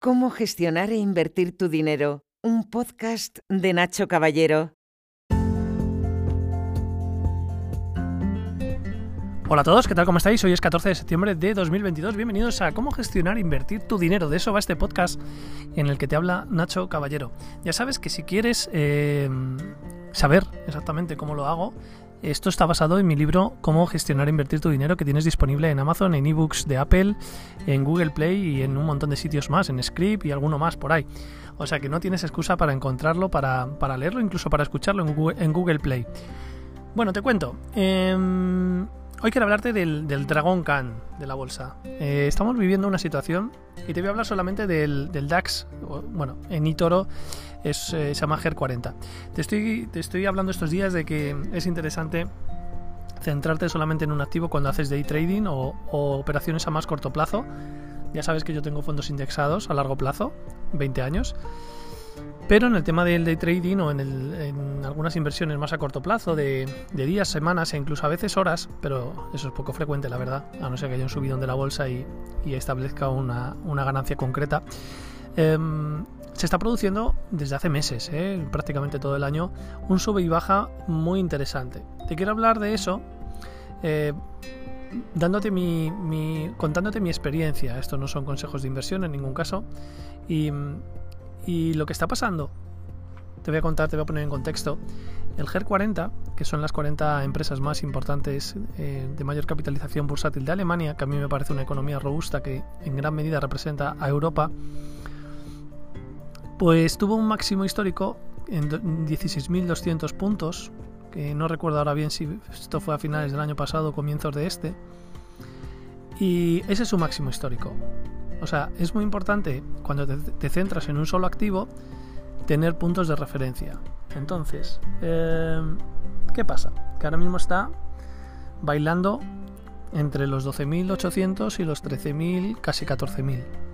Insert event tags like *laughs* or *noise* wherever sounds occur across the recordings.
Cómo gestionar e invertir tu dinero. Un podcast de Nacho Caballero. Hola a todos, ¿qué tal? ¿Cómo estáis? Hoy es 14 de septiembre de 2022. Bienvenidos a Cómo gestionar e invertir tu dinero. De eso va este podcast en el que te habla Nacho Caballero. Ya sabes que si quieres eh, saber exactamente cómo lo hago, esto está basado en mi libro Cómo gestionar e invertir tu dinero que tienes disponible en Amazon, en ebooks de Apple, en Google Play y en un montón de sitios más, en Script y alguno más por ahí. O sea que no tienes excusa para encontrarlo, para, leerlo, incluso para escucharlo en Google, Play. Bueno, te cuento. Em, hoy quiero hablarte del, del Dragon Khan de la bolsa. Eh, estamos viviendo una situación y te voy a hablar solamente del, del DAX, bueno, en Itoro es, eh, se llama GER40. Te estoy, te estoy hablando estos días de que es interesante centrarte solamente en un activo cuando haces day trading o, operaciones a más corto plazo. Ya sabes que yo tengo fondos indexados a largo plazo, 20 años. Pero en el tema del day trading o en, en algunas inversiones más a corto plazo, de, días, semanas e incluso a veces horas, pero eso es poco frecuente, la verdad, a no ser que haya un subidón de la bolsa y, y establezca una, una, ganancia concreta. Em, se está produciendo desde hace meses, ¿eh? prácticamente todo el año, un sube y baja muy interesante. Te quiero hablar de eso eh, dándote mi, contándote mi experiencia. Esto no son consejos de inversión en ningún caso. Y, lo que está pasando, te voy a contar, te voy a poner en contexto. El GER40, que son las 40 empresas más importantes eh, de mayor capitalización bursátil de Alemania, que a mí me parece una economía robusta que en gran medida representa a Europa, pues tuvo un máximo histórico en 16.200 puntos, que no recuerdo ahora bien si esto fue a finales del año pasado o comienzos de este. Y ese es su máximo histórico. O sea, es muy importante cuando te, centras en un solo activo tener puntos de referencia. Entonces, em, ¿qué pasa? Que ahora mismo está bailando entre los 12.800 y los 13.000, casi 14.000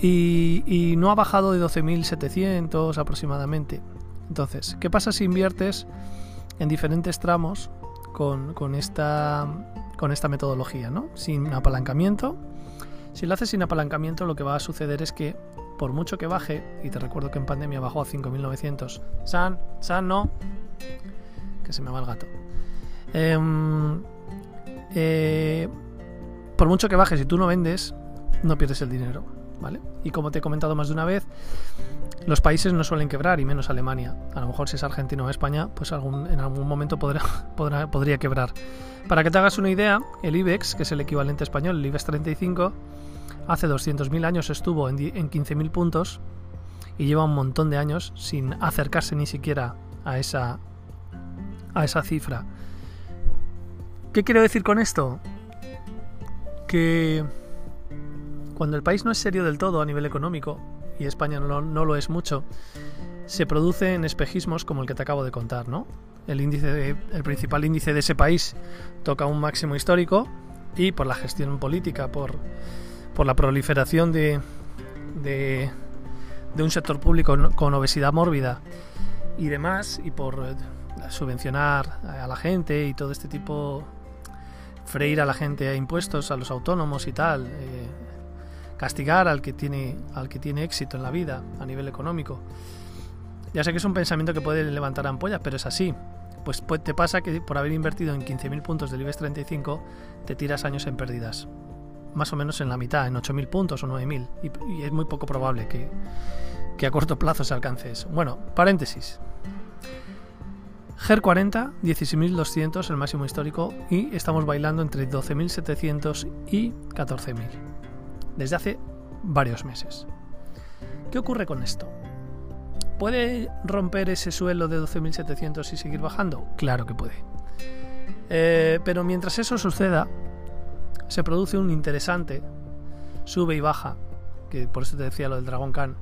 y, no ha bajado de 12.700 aproximadamente. Entonces, ¿qué pasa si inviertes en diferentes tramos con, esta, metodología, ¿no? sin apalancamiento? Si lo haces sin apalancamiento, lo que va a suceder es que por mucho que baje, y te recuerdo que en pandemia bajó a 5.900, San, San, no, que se me va el gato. Em, eh, por mucho que baje, si tú no vendes, no pierdes el dinero. Y como te he comentado más de una vez, los países no suelen quebrar, y menos Alemania. A lo mejor si es Argentina o España, pues en algún momento *laughs* podría quebrar. Para que te hagas una idea, el IBEX, que es el equivalente español, el IBEX 35, hace 200.000 años estuvo en, en 15.000 puntos y lleva un montón de años sin acercarse ni siquiera a esa, a esa cifra. ¿Qué quiero decir con esto? Que cuando el país no es serio del todo a nivel económico, y España no, lo es mucho, se producen espejismos como el que te acabo de contar, ¿no? El, índice el principal índice de ese país toca un máximo histórico y por la gestión política, por, por la proliferación de, de, de un sector público con obesidad mórbida y demás, y por eh, subvencionar a la gente y todo este tipo, freír a la gente a impuestos, a los autónomos y tal, eh, castigar al que tiene al que tiene éxito en la vida a nivel económico. Ya sé que es un pensamiento que puede levantar ampollas, pero es así. Pues, pues te pasa que por haber invertido en 15.000 puntos del IBEX 35 te tiras años en pérdidas. Más o menos en la mitad, en 8.000 puntos o 9.000. Y, y es muy poco probable que, que a corto plazo se alcance eso. Bueno, paréntesis. GER 40, 16.200, el máximo histórico, y estamos bailando entre 12.700 y 14.000 desde hace varios meses. ¿Qué ocurre con esto? ¿Puede romper ese suelo de 12.700 y seguir bajando? Claro que puede. Eh, pero mientras eso suceda, se produce un interesante sube y baja, que por eso te decía lo del Dragon Khan,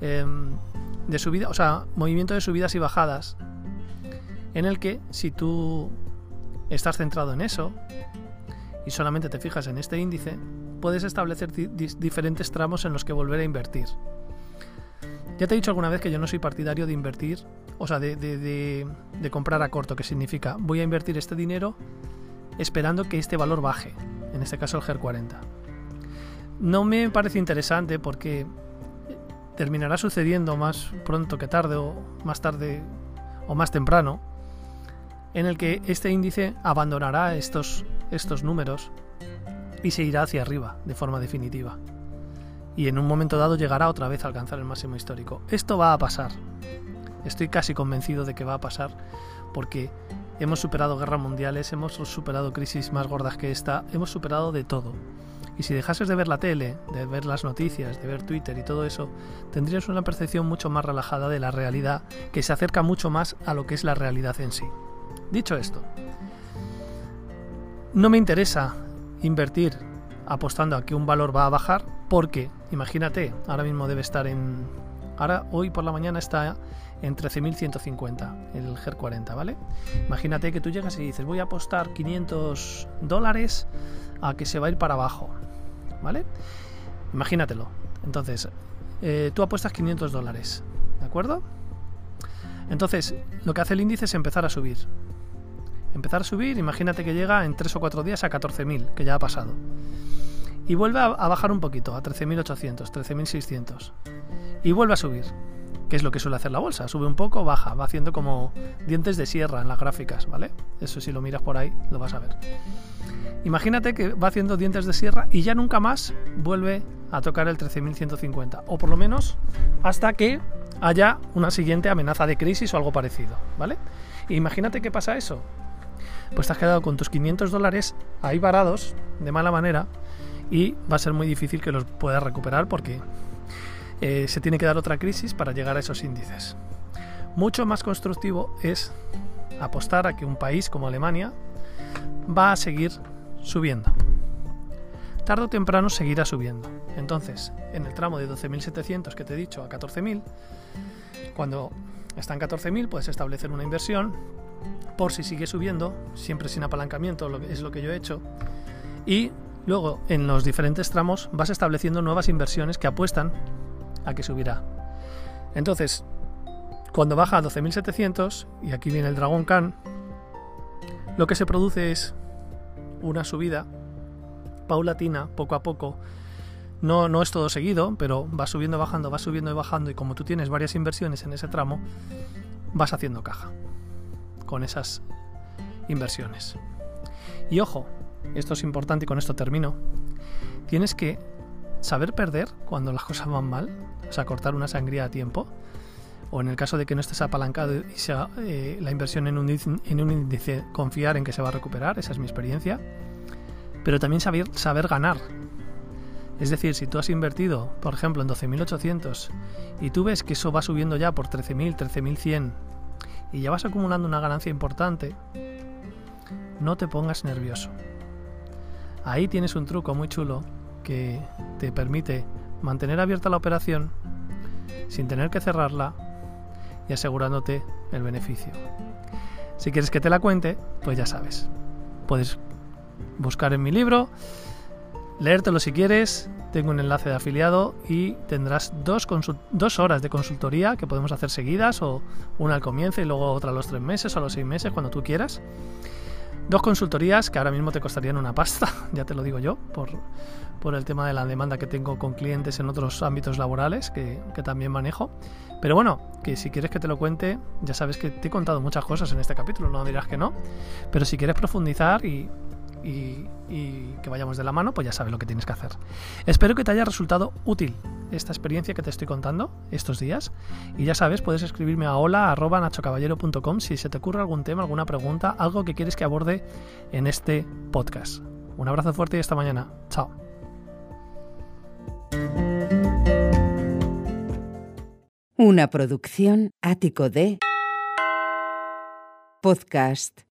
em, de subida, o sea, movimiento de subidas y bajadas, en el que si tú estás centrado en eso y solamente te fijas en este índice, puedes establecer diferentes tramos en los que volver a invertir. Ya te he dicho alguna vez que yo no soy partidario de invertir, o sea, de, comprar a corto, que significa voy a invertir este dinero esperando que este valor baje, en este caso el GER 40. no me parece interesante porque terminará sucediendo más pronto que tarde o más tarde o más temprano en el que este índice abandonará estos, estos números y se irá hacia arriba de forma definitiva. Y en un momento dado llegará otra vez a alcanzar el máximo histórico. Esto va a pasar. Estoy casi convencido de que va a pasar porque hemos superado guerras mundiales, hemos superado crisis más gordas que esta, hemos superado de todo. Y si dejases de ver la tele, de ver las noticias, de ver Twitter y todo eso, tendrías una percepción mucho más relajada de la realidad que se acerca mucho más a lo que es la realidad en sí. Dicho esto, no me interesa invertir apostando a que un valor va a bajar porque, imagínate, ahora mismo debe estar en... Ahora, hoy por la mañana está en 13.150 el GER 40, ¿vale? Imagínate que tú llegas y dices, voy a apostar 500 dólares a que se va a ir para abajo, ¿vale? Imagínatelo. Entonces, eh, tú apuestas 500 dólares, ¿de acuerdo? Entonces, lo que hace el índice es empezar a subir. Empezar a subir, imagínate que llega en 3 o 4 días a 14.000, que ya ha pasado. Y vuelve a, bajar un poquito, a 13.800, 13.600. Y vuelve a subir, que es lo que suele hacer la bolsa. Sube un poco, baja, va haciendo como dientes de sierra en las gráficas, ¿vale? Eso si lo miras por ahí, lo vas a ver. Imagínate que va haciendo dientes de sierra y ya nunca más vuelve a tocar el 13.150, o por lo menos hasta que haya una siguiente amenaza de crisis o algo parecido, ¿vale? imagínate que pasa eso. Pues te has quedado con tus 500 dólares ahí varados de mala manera y va a ser muy difícil que los puedas recuperar porque eh, se tiene que dar otra crisis para llegar a esos índices. Mucho más constructivo es apostar a que un país como Alemania va a seguir subiendo. Tardo o temprano seguirá subiendo. Entonces, en el tramo de 12.700 que te he dicho a 14.000, cuando está en 14.000 puedes establecer una inversión por si sigue subiendo, siempre sin apalancamiento, es lo que yo he hecho. Y luego en los diferentes tramos vas estableciendo nuevas inversiones que apuestan a que subirá. Entonces, cuando baja a 12.700, y aquí viene el Dragon Khan, lo que se produce es una subida paulatina, poco a poco. No, no es todo seguido, pero va subiendo, bajando, va subiendo y bajando. Y como tú tienes varias inversiones en ese tramo, vas haciendo caja con esas inversiones. Y ojo, esto es importante y con esto termino. Tienes que saber perder cuando las cosas van mal, o sea, cortar una sangría a tiempo, o en el caso de que no estés apalancado y sea eh, la inversión en un, en un índice, confiar en que se va a recuperar, esa es mi experiencia, pero también saber, saber ganar. Es decir, si tú has invertido, por ejemplo, en 12.800 y tú ves que eso va subiendo ya por 13.000, 13.100 y ya vas acumulando una ganancia importante, no te pongas nervioso. Ahí tienes un truco muy chulo que te permite mantener abierta la operación sin tener que cerrarla y asegurándote el beneficio. Si quieres que te la cuente, pues ya sabes. Puedes buscar en mi libro, leértelo si quieres. Tengo un enlace de afiliado y tendrás dos, dos horas de consultoría que podemos hacer seguidas o una al comienzo y luego otra a los tres meses o a los seis meses, cuando tú quieras. Dos consultorías que ahora mismo te costarían una pasta, *laughs* ya te lo digo yo, por, por el tema de la demanda que tengo con clientes en otros ámbitos laborales que, que, también manejo. Pero bueno, que si quieres que te lo cuente, ya sabes que te he contado muchas cosas en este capítulo, no dirás que no. Pero si quieres profundizar y, y, que vayamos de la mano, pues ya sabes lo que tienes que hacer. Espero que te haya resultado útil esta experiencia que te estoy contando estos días. Y ya sabes, puedes escribirme a hola.nachocaballero.com si se te ocurre algún tema, alguna pregunta, algo que quieres que aborde en este podcast. Un abrazo fuerte y hasta mañana. Chao. Una producción ático de podcast